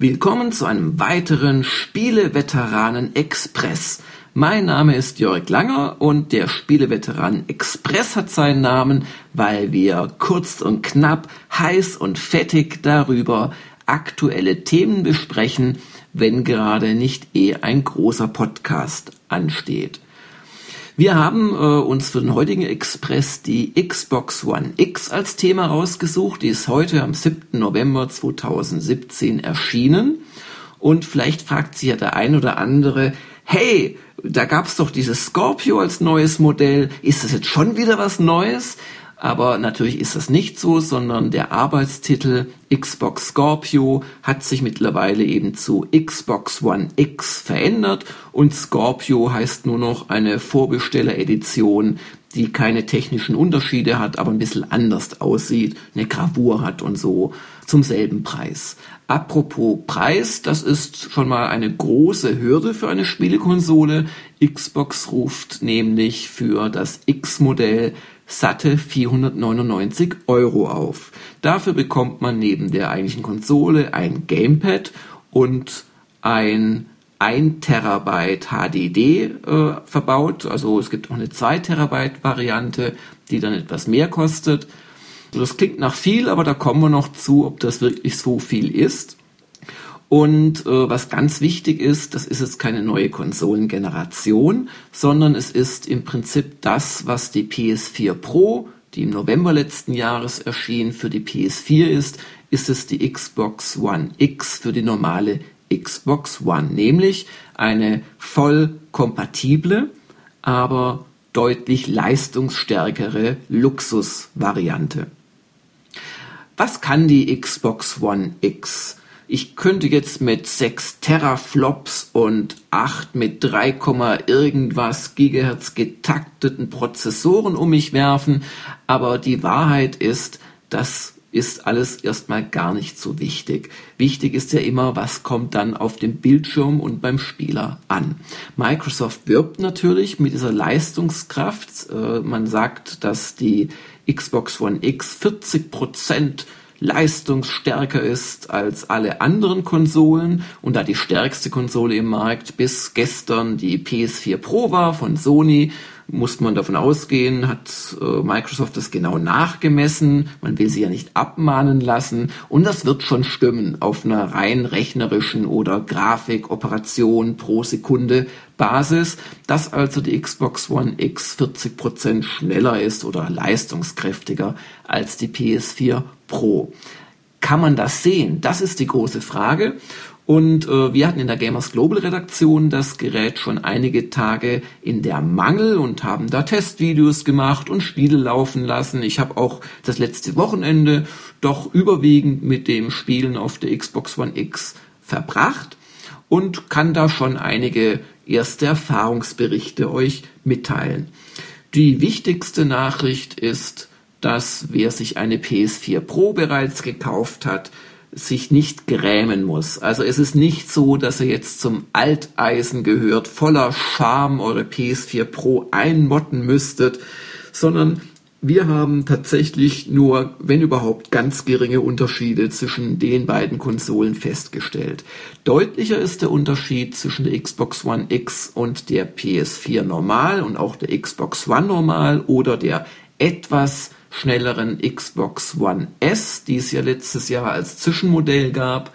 Willkommen zu einem weiteren Spieleveteranen Express. Mein Name ist Jörg Langer und der Spieleveteranen Express hat seinen Namen, weil wir kurz und knapp, heiß und fettig darüber aktuelle Themen besprechen, wenn gerade nicht eh ein großer Podcast ansteht. Wir haben äh, uns für den heutigen Express die Xbox One X als Thema rausgesucht. Die ist heute am 7. November 2017 erschienen. Und vielleicht fragt sich ja der ein oder andere, hey, da gab's doch dieses Scorpio als neues Modell. Ist das jetzt schon wieder was Neues? Aber natürlich ist das nicht so, sondern der Arbeitstitel Xbox Scorpio hat sich mittlerweile eben zu Xbox One X verändert und Scorpio heißt nur noch eine Vorbestelleredition, die keine technischen Unterschiede hat, aber ein bisschen anders aussieht, eine Gravur hat und so zum selben Preis. Apropos Preis, das ist schon mal eine große Hürde für eine Spielekonsole. Xbox ruft nämlich für das X-Modell satte 499 Euro auf. Dafür bekommt man neben der eigentlichen Konsole ein Gamepad und ein 1 Terabyte HDD äh, verbaut. Also es gibt auch eine 2 Terabyte Variante, die dann etwas mehr kostet. Das klingt nach viel, aber da kommen wir noch zu, ob das wirklich so viel ist. Und äh, was ganz wichtig ist, das ist jetzt keine neue Konsolengeneration, sondern es ist im Prinzip das, was die PS4 Pro, die im November letzten Jahres erschien, für die PS4 ist, ist es die Xbox One X für die normale Xbox One, nämlich eine voll kompatible, aber deutlich leistungsstärkere Luxusvariante. Was kann die Xbox One X? Ich könnte jetzt mit 6 Teraflops und 8 mit 3, irgendwas Gigahertz getakteten Prozessoren um mich werfen, aber die Wahrheit ist, das ist alles erstmal gar nicht so wichtig. Wichtig ist ja immer, was kommt dann auf dem Bildschirm und beim Spieler an. Microsoft wirbt natürlich mit dieser Leistungskraft. Äh, man sagt, dass die Xbox One X 40 Prozent leistungsstärker ist als alle anderen Konsolen. Und da die stärkste Konsole im Markt bis gestern die PS4 Pro war von Sony, muss man davon ausgehen, hat äh, Microsoft das genau nachgemessen. Man will sie ja nicht abmahnen lassen. Und das wird schon stimmen auf einer rein rechnerischen oder Grafikoperation pro Sekunde Basis, dass also die Xbox One X 40% schneller ist oder leistungskräftiger als die PS4 Pro. Kann man das sehen? Das ist die große Frage. Und äh, wir hatten in der Gamers Global Redaktion das Gerät schon einige Tage in der Mangel und haben da Testvideos gemacht und Spiele laufen lassen. Ich habe auch das letzte Wochenende doch überwiegend mit dem Spielen auf der Xbox One X verbracht und kann da schon einige erste Erfahrungsberichte euch mitteilen. Die wichtigste Nachricht ist, dass wer sich eine PS4 Pro bereits gekauft hat, sich nicht grämen muss. Also es ist nicht so, dass ihr jetzt zum Alteisen gehört, voller Charme eure PS4 Pro einmotten müsstet, sondern wir haben tatsächlich nur, wenn überhaupt, ganz geringe Unterschiede zwischen den beiden Konsolen festgestellt. Deutlicher ist der Unterschied zwischen der Xbox One X und der PS4 Normal und auch der Xbox One Normal oder der etwas schnelleren Xbox One S, die es ja letztes Jahr als Zwischenmodell gab.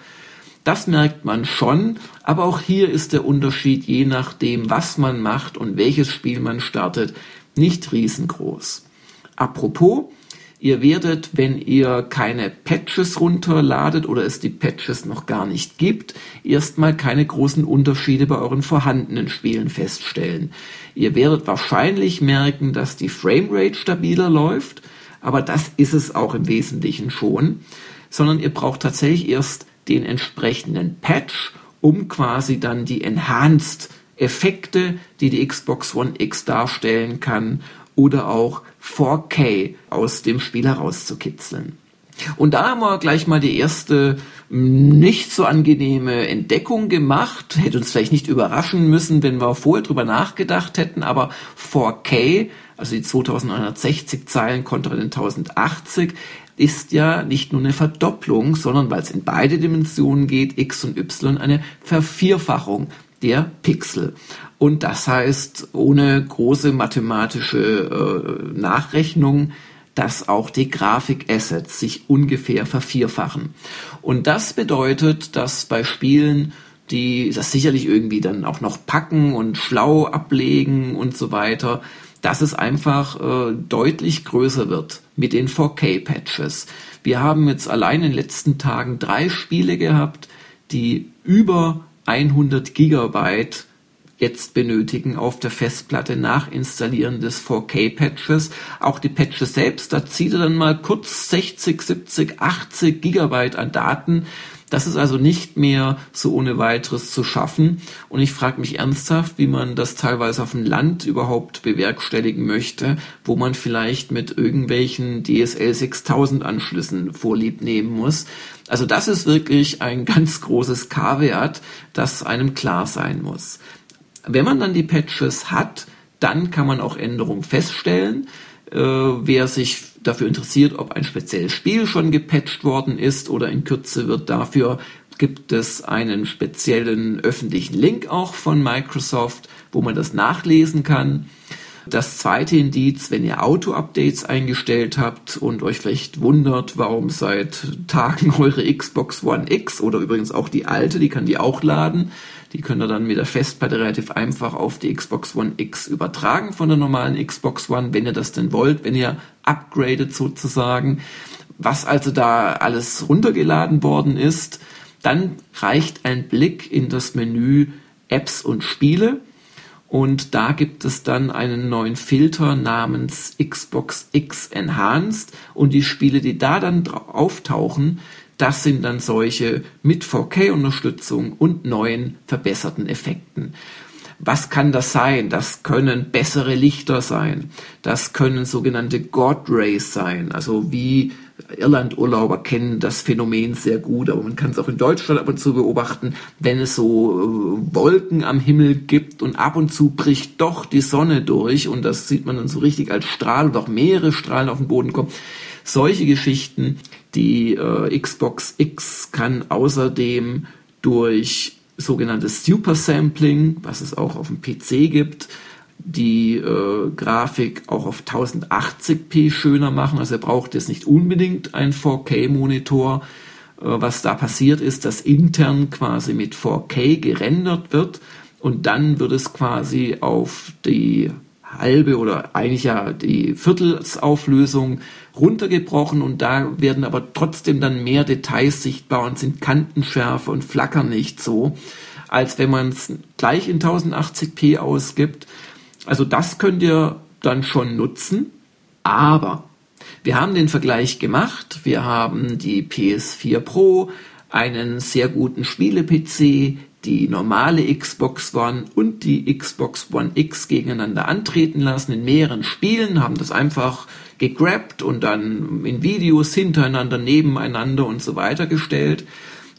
Das merkt man schon, aber auch hier ist der Unterschied je nachdem, was man macht und welches Spiel man startet, nicht riesengroß. Apropos, ihr werdet, wenn ihr keine Patches runterladet oder es die Patches noch gar nicht gibt, erstmal keine großen Unterschiede bei euren vorhandenen Spielen feststellen. Ihr werdet wahrscheinlich merken, dass die Framerate stabiler läuft, aber das ist es auch im Wesentlichen schon, sondern ihr braucht tatsächlich erst den entsprechenden Patch, um quasi dann die Enhanced Effekte, die die Xbox One X darstellen kann, oder auch 4K aus dem Spiel herauszukitzeln. Und da haben wir gleich mal die erste nicht so angenehme Entdeckung gemacht. Hätte uns vielleicht nicht überraschen müssen, wenn wir vorher drüber nachgedacht hätten, aber 4K also die 2960 Zeilen kontra den 1080, ist ja nicht nur eine Verdopplung, sondern weil es in beide Dimensionen geht, x und y, eine Vervierfachung der Pixel. Und das heißt, ohne große mathematische äh, Nachrechnung, dass auch die Grafikassets sich ungefähr vervierfachen. Und das bedeutet, dass bei Spielen, die das sicherlich irgendwie dann auch noch packen und schlau ablegen und so weiter, dass es einfach äh, deutlich größer wird mit den 4K-Patches. Wir haben jetzt allein in den letzten Tagen drei Spiele gehabt, die über 100 Gigabyte jetzt benötigen auf der Festplatte nach Installieren des 4K-Patches. Auch die Patches selbst, da zieht er dann mal kurz 60, 70, 80 Gigabyte an Daten das ist also nicht mehr so ohne weiteres zu schaffen. Und ich frage mich ernsthaft, wie man das teilweise auf dem Land überhaupt bewerkstelligen möchte, wo man vielleicht mit irgendwelchen DSL 6000 Anschlüssen vorlieb nehmen muss. Also das ist wirklich ein ganz großes K-Wert, das einem klar sein muss. Wenn man dann die Patches hat, dann kann man auch Änderungen feststellen. Äh, wer sich dafür interessiert, ob ein spezielles Spiel schon gepatcht worden ist oder in Kürze wird dafür gibt es einen speziellen öffentlichen Link auch von Microsoft, wo man das nachlesen kann. Das zweite Indiz, wenn ihr Auto-Updates eingestellt habt und euch vielleicht wundert, warum seit Tagen eure Xbox One X oder übrigens auch die alte, die kann die auch laden, die könnt ihr dann mit der Festplatte relativ einfach auf die Xbox One X übertragen von der normalen Xbox One, wenn ihr das denn wollt, wenn ihr upgradet sozusagen. Was also da alles runtergeladen worden ist, dann reicht ein Blick in das Menü Apps und Spiele. Und da gibt es dann einen neuen Filter namens Xbox X Enhanced. Und die Spiele, die da dann auftauchen, das sind dann solche mit 4K-Unterstützung und neuen verbesserten Effekten. Was kann das sein? Das können bessere Lichter sein. Das können sogenannte God Rays sein. Also wie Irlandurlauber kennen das Phänomen sehr gut, aber man kann es auch in Deutschland ab und zu beobachten, wenn es so äh, Wolken am Himmel gibt und ab und zu bricht doch die Sonne durch und das sieht man dann so richtig als Strahl und auch mehrere Strahlen auf den Boden kommen. Solche Geschichten, die äh, Xbox X kann außerdem durch sogenanntes Super Sampling, was es auch auf dem PC gibt, die äh, Grafik auch auf 1080p schöner machen. Also er braucht jetzt nicht unbedingt einen 4K-Monitor. Äh, was da passiert ist, dass intern quasi mit 4K gerendert wird und dann wird es quasi auf die halbe oder eigentlich ja die Viertelsauflösung runtergebrochen und da werden aber trotzdem dann mehr Details sichtbar und sind kantenschärfer und flackern nicht so, als wenn man es gleich in 1080p ausgibt. Also das könnt ihr dann schon nutzen, aber wir haben den Vergleich gemacht. Wir haben die PS4 Pro, einen sehr guten Spiele-PC, die normale Xbox One und die Xbox One X gegeneinander antreten lassen in mehreren Spielen, haben das einfach gegrabt und dann in Videos hintereinander, nebeneinander und so weiter gestellt.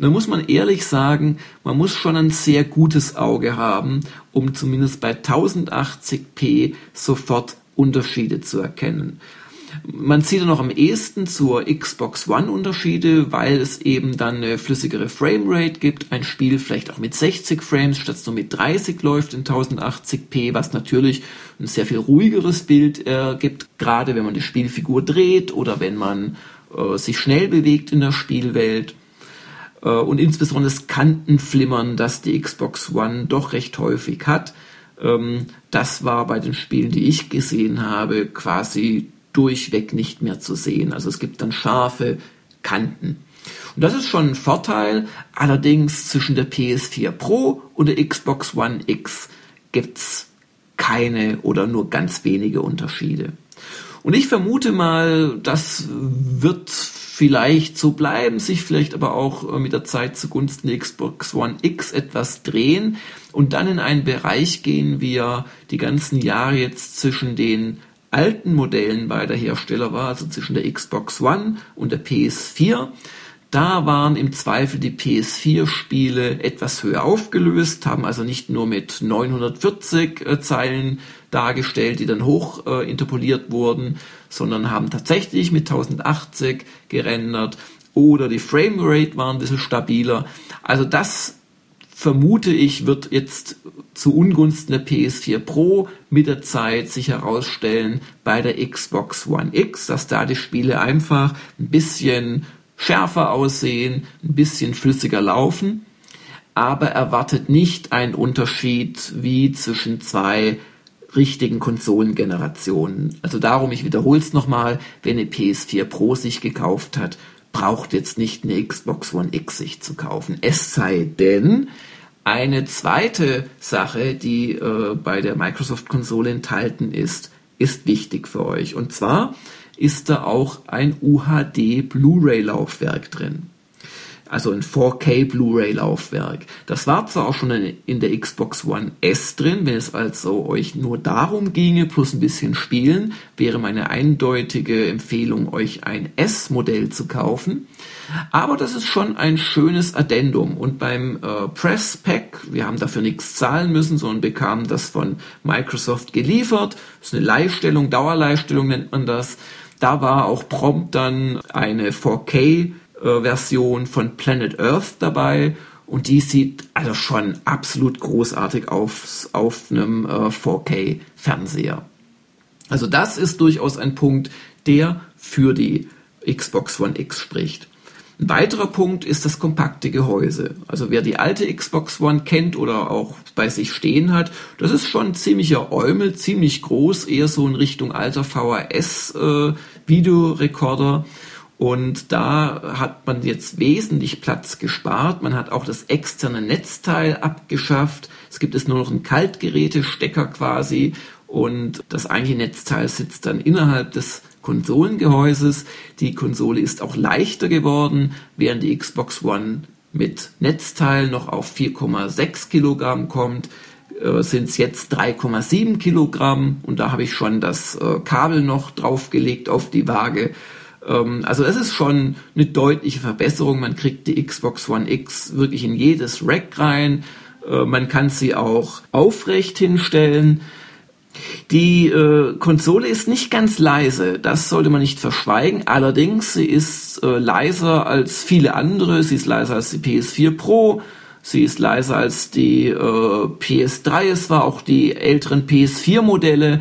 Da muss man ehrlich sagen, man muss schon ein sehr gutes Auge haben, um zumindest bei 1080p sofort Unterschiede zu erkennen. Man sieht noch am ehesten zur Xbox One Unterschiede, weil es eben dann eine flüssigere Framerate gibt, ein Spiel vielleicht auch mit 60 Frames statt nur mit 30 läuft in 1080p, was natürlich ein sehr viel ruhigeres Bild äh, gibt, gerade wenn man die Spielfigur dreht oder wenn man äh, sich schnell bewegt in der Spielwelt. Äh, und insbesondere das Kantenflimmern, das die Xbox One doch recht häufig hat. Ähm, das war bei den Spielen, die ich gesehen habe, quasi durchweg nicht mehr zu sehen. Also es gibt dann scharfe Kanten. Und das ist schon ein Vorteil. Allerdings zwischen der PS4 Pro und der Xbox One X gibt's keine oder nur ganz wenige Unterschiede. Und ich vermute mal, das wird vielleicht so bleiben, sich vielleicht aber auch mit der Zeit zugunsten der Xbox One X etwas drehen und dann in einen Bereich gehen, wie er die ganzen Jahre jetzt zwischen den alten Modellen beider Hersteller war, also zwischen der Xbox One und der PS4. Da waren im Zweifel die PS4-Spiele etwas höher aufgelöst, haben also nicht nur mit 940 äh, Zeilen dargestellt, die dann hoch äh, interpoliert wurden, sondern haben tatsächlich mit 1080 gerendert oder die Framerate war ein bisschen stabiler. Also das vermute ich, wird jetzt zu Ungunsten der PS4 Pro mit der Zeit sich herausstellen bei der Xbox One X, dass da die Spiele einfach ein bisschen schärfer aussehen, ein bisschen flüssiger laufen, aber erwartet nicht einen Unterschied wie zwischen zwei richtigen Konsolengenerationen. Also darum, ich wiederhole es nochmal, wenn eine PS4 Pro sich gekauft hat, braucht jetzt nicht eine Xbox One X sich zu kaufen. Es sei denn, eine zweite Sache, die äh, bei der Microsoft-Konsole enthalten ist, ist wichtig für euch. Und zwar ist da auch ein UHD Blu-ray-Laufwerk drin also ein 4K Blu-ray-Laufwerk. Das war zwar auch schon in der Xbox One S drin, wenn es also euch nur darum ginge, plus ein bisschen spielen, wäre meine eindeutige Empfehlung, euch ein S-Modell zu kaufen. Aber das ist schon ein schönes Addendum. Und beim äh, Press Pack, wir haben dafür nichts zahlen müssen, sondern bekamen das von Microsoft geliefert. Das ist eine Leihstellung, Dauerleihstellung nennt man das. Da war auch prompt dann eine 4K äh, Version von Planet Earth dabei und die sieht also schon absolut großartig auf, auf einem äh, 4K Fernseher. Also das ist durchaus ein Punkt, der für die Xbox One X spricht. Ein weiterer Punkt ist das kompakte Gehäuse. Also wer die alte Xbox One kennt oder auch bei sich stehen hat, das ist schon ziemlicher Eumel, ziemlich groß, eher so in Richtung alter VHS äh. Und da hat man jetzt wesentlich Platz gespart. Man hat auch das externe Netzteil abgeschafft. Es gibt es nur noch einen Kaltgerätestecker quasi. Und das eigentliche Netzteil sitzt dann innerhalb des Konsolengehäuses. Die Konsole ist auch leichter geworden, während die Xbox One mit Netzteil noch auf 4,6 Kilogramm kommt äh, sind es jetzt 3,7 Kilogramm und da habe ich schon das äh, Kabel noch draufgelegt auf die Waage also es ist schon eine deutliche Verbesserung. Man kriegt die Xbox One X wirklich in jedes Rack rein. Äh, man kann sie auch aufrecht hinstellen. Die äh, Konsole ist nicht ganz leise, das sollte man nicht verschweigen. Allerdings, sie ist äh, leiser als viele andere. Sie ist leiser als die PS4 Pro. Sie ist leiser als die äh, PS3. Es war auch die älteren PS4-Modelle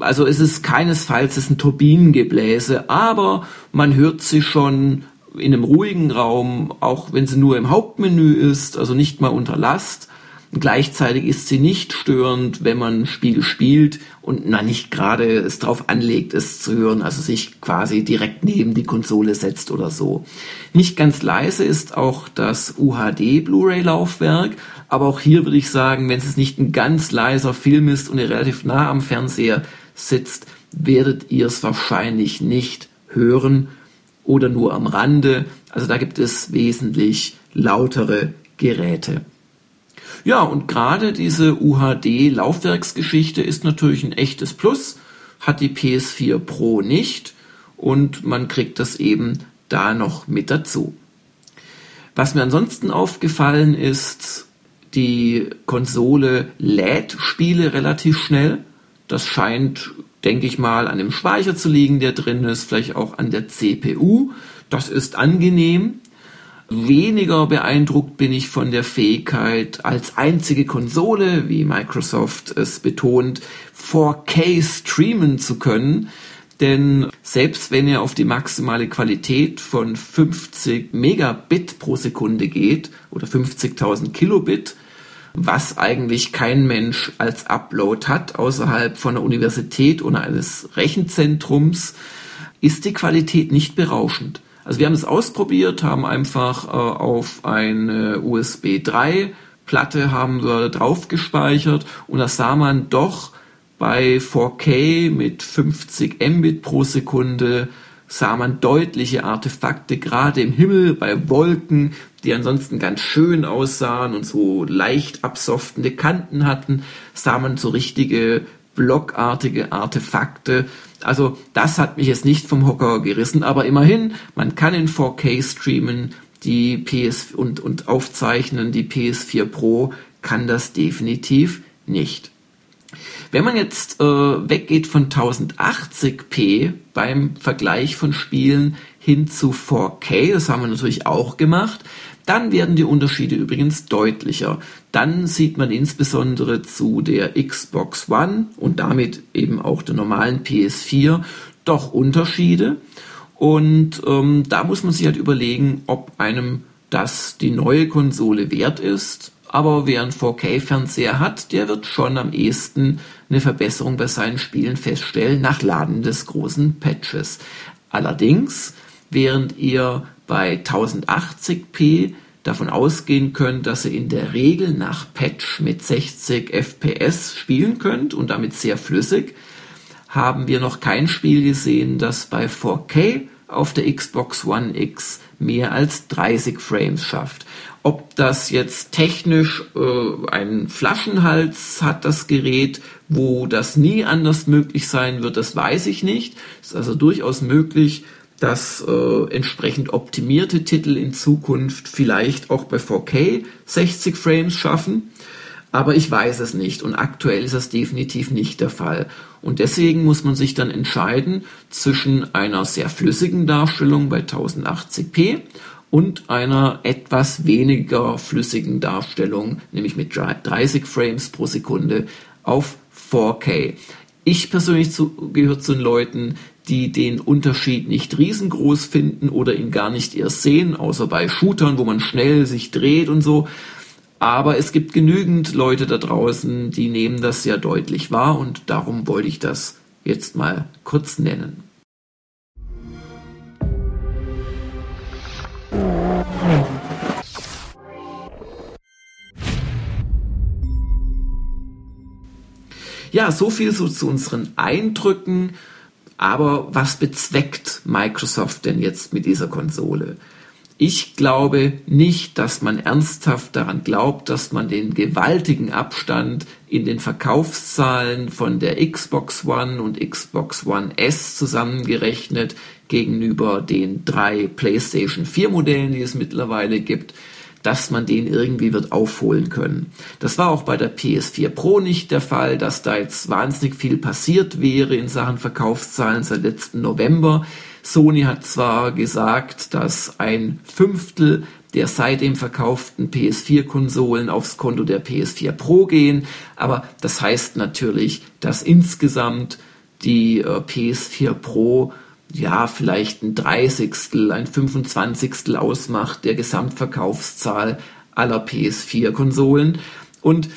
also es ist keinesfalls es ein Turbinengebläse, aber man hört sie schon in einem ruhigen Raum, auch wenn sie nur im Hauptmenü ist, also nicht mal unter Last. Gleichzeitig ist sie nicht störend, wenn man ein Spiel spielt und man nicht gerade es darauf anlegt, es zu hören, also sich quasi direkt neben die Konsole setzt oder so. Nicht ganz leise ist auch das UHD Blu-ray-Laufwerk, aber auch hier würde ich sagen, wenn es nicht ein ganz leiser Film ist und ihr relativ nah am Fernseher sitzt, werdet ihr es wahrscheinlich nicht hören oder nur am Rande. Also da gibt es wesentlich lautere Geräte. Ja, und gerade diese UHD-Laufwerksgeschichte ist natürlich ein echtes Plus, hat die PS4 Pro nicht und man kriegt das eben da noch mit dazu. Was mir ansonsten aufgefallen ist, die Konsole lädt Spiele relativ schnell. Das scheint, denke ich mal, an dem Speicher zu liegen, der drin ist, vielleicht auch an der CPU. Das ist angenehm. Weniger beeindruckt bin ich von der Fähigkeit, als einzige Konsole, wie Microsoft es betont, 4K streamen zu können. Denn selbst wenn ihr auf die maximale Qualität von 50 Megabit pro Sekunde geht oder 50.000 Kilobit, was eigentlich kein Mensch als Upload hat außerhalb von der Universität oder eines Rechenzentrums, ist die Qualität nicht berauschend. Also wir haben es ausprobiert, haben einfach äh, auf eine USB 3 Platte haben wir drauf gespeichert und da sah man doch bei 4K mit 50 Mbit pro Sekunde sah man deutliche Artefakte, gerade im Himmel, bei Wolken, die ansonsten ganz schön aussahen und so leicht absoftende Kanten hatten, sah man so richtige blockartige Artefakte. Also das hat mich jetzt nicht vom Hocker gerissen, aber immerhin, man kann in 4K streamen, die PS und, und aufzeichnen, die PS4 Pro kann das definitiv nicht. Wenn man jetzt äh, weggeht von 1080p beim Vergleich von Spielen hin zu 4K, das haben wir natürlich auch gemacht, dann werden die Unterschiede übrigens deutlicher. Dann sieht man insbesondere zu der Xbox One und damit eben auch der normalen PS4 doch Unterschiede. Und ähm, da muss man sich halt überlegen, ob einem das die neue Konsole wert ist. Aber wer einen 4K-Fernseher hat, der wird schon am ehesten eine Verbesserung bei seinen Spielen feststellen nach Laden des großen Patches. Allerdings, während ihr bei 1080p davon ausgehen könnt, dass ihr in der Regel nach Patch mit 60 FPS spielen könnt und damit sehr flüssig, haben wir noch kein Spiel gesehen, das bei 4K auf der Xbox One X mehr als 30 Frames schafft. Ob das jetzt technisch äh, einen Flaschenhals hat, das Gerät, wo das nie anders möglich sein wird, das weiß ich nicht. Es ist also durchaus möglich, dass äh, entsprechend optimierte Titel in Zukunft vielleicht auch bei 4K 60 Frames schaffen. Aber ich weiß es nicht und aktuell ist das definitiv nicht der Fall. Und deswegen muss man sich dann entscheiden zwischen einer sehr flüssigen Darstellung bei 1080p und einer etwas weniger flüssigen Darstellung, nämlich mit 30 Frames pro Sekunde auf 4K. Ich persönlich gehöre zu den Leuten, die den Unterschied nicht riesengroß finden oder ihn gar nicht erst sehen, außer bei Shootern, wo man schnell sich dreht und so. Aber es gibt genügend Leute da draußen, die nehmen das sehr deutlich wahr und darum wollte ich das jetzt mal kurz nennen. Ja, so viel so zu unseren Eindrücken. Aber was bezweckt Microsoft denn jetzt mit dieser Konsole? Ich glaube nicht, dass man ernsthaft daran glaubt, dass man den gewaltigen Abstand in den Verkaufszahlen von der Xbox One und Xbox One S zusammengerechnet gegenüber den drei PlayStation 4 Modellen, die es mittlerweile gibt, dass man den irgendwie wird aufholen können. Das war auch bei der PS4 Pro nicht der Fall, dass da jetzt wahnsinnig viel passiert wäre in Sachen Verkaufszahlen seit letzten November. Sony hat zwar gesagt, dass ein Fünftel der seitdem verkauften PS4-Konsolen aufs Konto der PS4 Pro gehen, aber das heißt natürlich, dass insgesamt die äh, PS4 Pro ja, vielleicht ein Dreißigstel, ein Fünfundzwanzigstel ausmacht der Gesamtverkaufszahl aller PS4-Konsolen. Und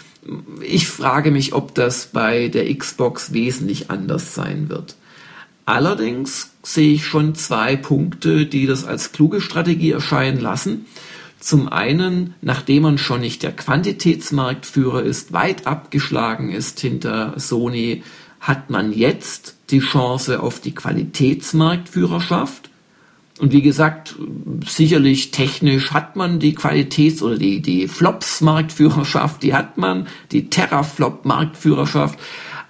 ich frage mich, ob das bei der Xbox wesentlich anders sein wird. Allerdings sehe ich schon zwei Punkte, die das als kluge Strategie erscheinen lassen. Zum einen, nachdem man schon nicht der Quantitätsmarktführer ist, weit abgeschlagen ist hinter Sony, hat man jetzt die Chance auf die Qualitätsmarktführerschaft. Und wie gesagt, sicherlich technisch hat man die Qualitäts- oder die, die Flops-Marktführerschaft, die hat man, die Terraflop-Marktführerschaft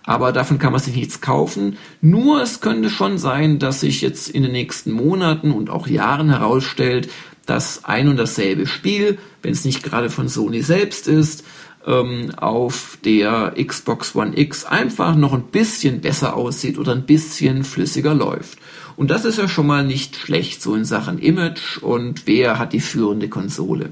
aber davon kann man sich nichts kaufen. Nur es könnte schon sein, dass sich jetzt in den nächsten Monaten und auch Jahren herausstellt, dass ein und dasselbe Spiel, wenn es nicht gerade von Sony selbst ist, ähm, auf der Xbox One X einfach noch ein bisschen besser aussieht oder ein bisschen flüssiger läuft. Und das ist ja schon mal nicht schlecht, so in Sachen Image und wer hat die führende Konsole.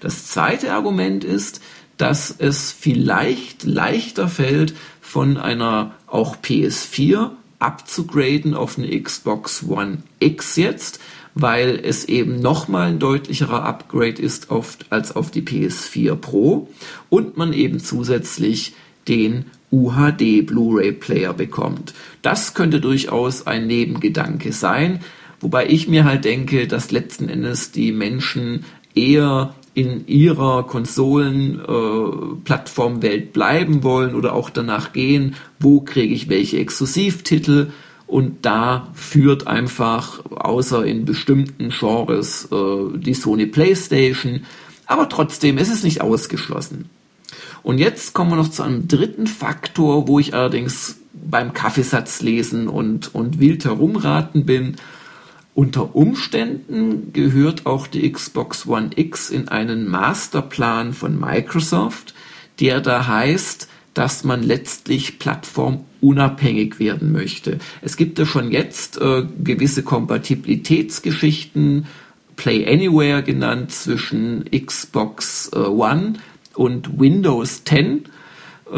Das zweite Argument ist, dass es vielleicht leichter fällt, von einer auch PS4 abzugraden auf eine Xbox One X jetzt, weil es eben nochmal ein deutlicherer Upgrade ist auf, als auf die PS4 Pro und man eben zusätzlich den UHD Blu-ray Player bekommt. Das könnte durchaus ein Nebengedanke sein, wobei ich mir halt denke, dass letzten Endes die Menschen eher in ihrer Konsolenplattformwelt äh, bleiben wollen oder auch danach gehen, wo kriege ich welche Exklusivtitel und da führt einfach, außer in bestimmten Genres, äh, die Sony PlayStation, aber trotzdem ist es nicht ausgeschlossen. Und jetzt kommen wir noch zu einem dritten Faktor, wo ich allerdings beim Kaffeesatz lesen und, und wild herumraten bin. Unter Umständen gehört auch die Xbox One X in einen Masterplan von Microsoft, der da heißt, dass man letztlich plattformunabhängig werden möchte. Es gibt ja schon jetzt äh, gewisse Kompatibilitätsgeschichten, Play Anywhere genannt, zwischen Xbox äh, One und Windows 10 ähm,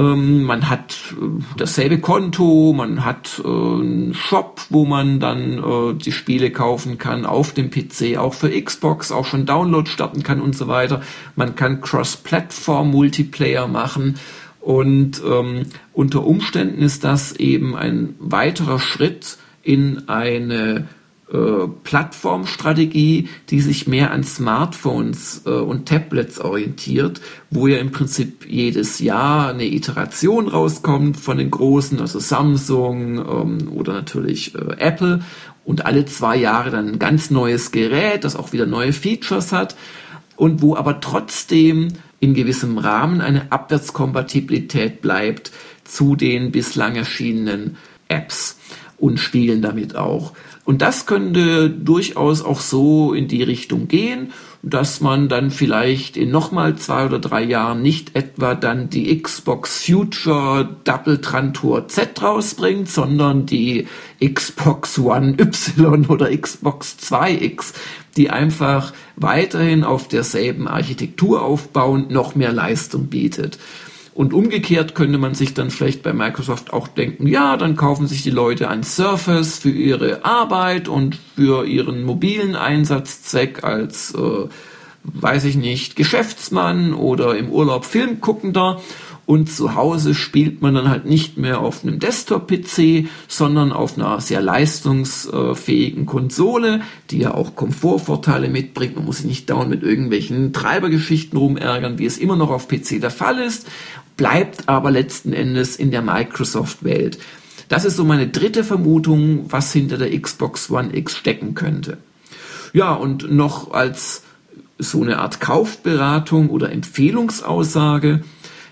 man hat äh, dasselbe Konto, man hat äh, einen Shop, wo man dann äh, die Spiele kaufen kann auf dem PC, auch für Xbox, auch schon Download starten kann und so weiter. Man kann Cross-Plattform-Multiplayer machen und ähm, unter Umständen ist das eben ein weiterer Schritt in eine äh, Plattformstrategie, die sich mehr an Smartphones äh, und Tablets orientiert, wo ja im Prinzip jedes Jahr eine Iteration rauskommt von den großen, also Samsung ähm, oder natürlich äh, Apple und alle zwei Jahre dann ein ganz neues Gerät, das auch wieder neue Features hat und wo aber trotzdem in gewissem Rahmen eine Abwärtskompatibilität bleibt zu den bislang erschienenen Apps und Spielen damit auch. Und das könnte durchaus auch so in die Richtung gehen, dass man dann vielleicht in nochmal zwei oder drei Jahren nicht etwa dann die Xbox Future Double Trantor Z rausbringt, sondern die Xbox One Y oder Xbox 2X, die einfach weiterhin auf derselben Architektur aufbauend noch mehr Leistung bietet. Und umgekehrt könnte man sich dann vielleicht bei Microsoft auch denken, ja, dann kaufen sich die Leute ein Surface für ihre Arbeit und für ihren mobilen Einsatzzweck als, äh, weiß ich nicht, Geschäftsmann oder im Urlaub Filmguckender und zu Hause spielt man dann halt nicht mehr auf einem Desktop-PC, sondern auf einer sehr leistungsfähigen Konsole, die ja auch Komfortvorteile mitbringt. Man muss sich nicht dauernd mit irgendwelchen Treibergeschichten rumärgern, wie es immer noch auf PC der Fall ist, bleibt aber letzten Endes in der Microsoft-Welt. Das ist so meine dritte Vermutung, was hinter der Xbox One X stecken könnte. Ja, und noch als so eine Art Kaufberatung oder Empfehlungsaussage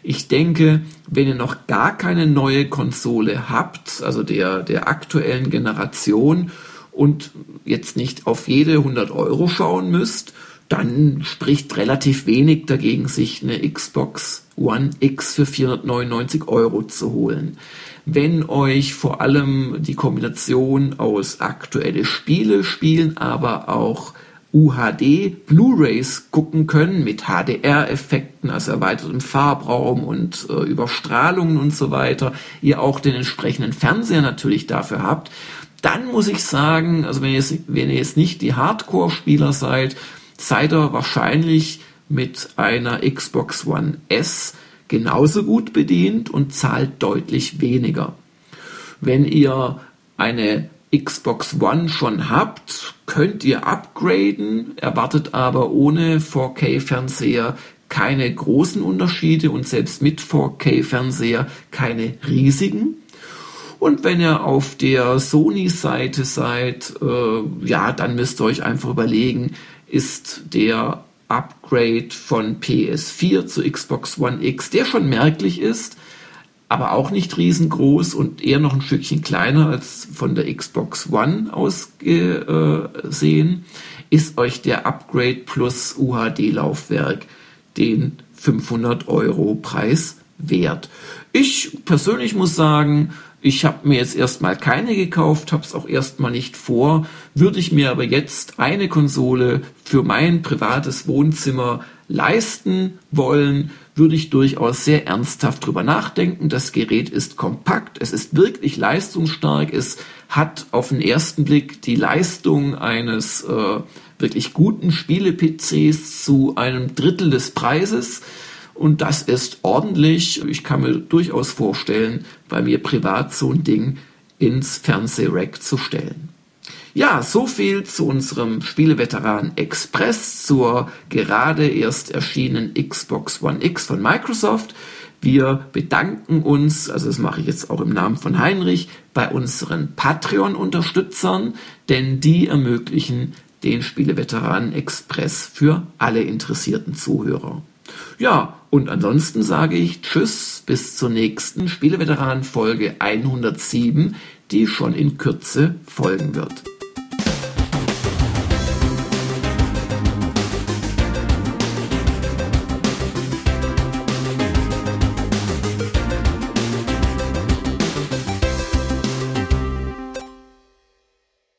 ich denke, wenn ihr noch gar keine neue Konsole habt, also der, der aktuellen Generation und jetzt nicht auf jede 100 Euro schauen müsst, dann spricht relativ wenig dagegen, sich eine Xbox One X für 499 Euro zu holen. Wenn euch vor allem die Kombination aus aktuelle Spiele spielen, aber auch UHD Blu-rays gucken können mit HDR-Effekten, also erweitertem Farbraum und äh, Überstrahlungen und so weiter, ihr auch den entsprechenden Fernseher natürlich dafür habt, dann muss ich sagen, also wenn ihr jetzt, wenn ihr jetzt nicht die Hardcore-Spieler seid, seid ihr wahrscheinlich mit einer Xbox One S genauso gut bedient und zahlt deutlich weniger. Wenn ihr eine Xbox One schon habt, könnt ihr upgraden, erwartet aber ohne 4K-Fernseher keine großen Unterschiede und selbst mit 4K-Fernseher keine riesigen. Und wenn ihr auf der Sony-Seite seid, äh, ja, dann müsst ihr euch einfach überlegen, ist der Upgrade von PS4 zu Xbox One X, der schon merklich ist, aber auch nicht riesengroß und eher noch ein Stückchen kleiner als von der Xbox One aus gesehen, ist euch der Upgrade Plus UHD Laufwerk den 500 Euro Preis wert. Ich persönlich muss sagen, ich habe mir jetzt erstmal keine gekauft, habe es auch erstmal nicht vor. Würde ich mir aber jetzt eine Konsole für mein privates Wohnzimmer leisten wollen, würde ich durchaus sehr ernsthaft drüber nachdenken. Das Gerät ist kompakt, es ist wirklich leistungsstark, es hat auf den ersten Blick die Leistung eines äh, wirklich guten Spiele-PCs zu einem Drittel des Preises. Und das ist ordentlich. Ich kann mir durchaus vorstellen, bei mir privat so ein Ding ins Fernsehrack zu stellen. Ja, so viel zu unserem Spieleveteran Express zur gerade erst erschienenen Xbox One X von Microsoft. Wir bedanken uns, also das mache ich jetzt auch im Namen von Heinrich, bei unseren Patreon-Unterstützern, denn die ermöglichen den Spieleveteranen Express für alle interessierten Zuhörer. Ja, und ansonsten sage ich Tschüss bis zur nächsten Spieleveteranen Folge 107, die schon in Kürze folgen wird.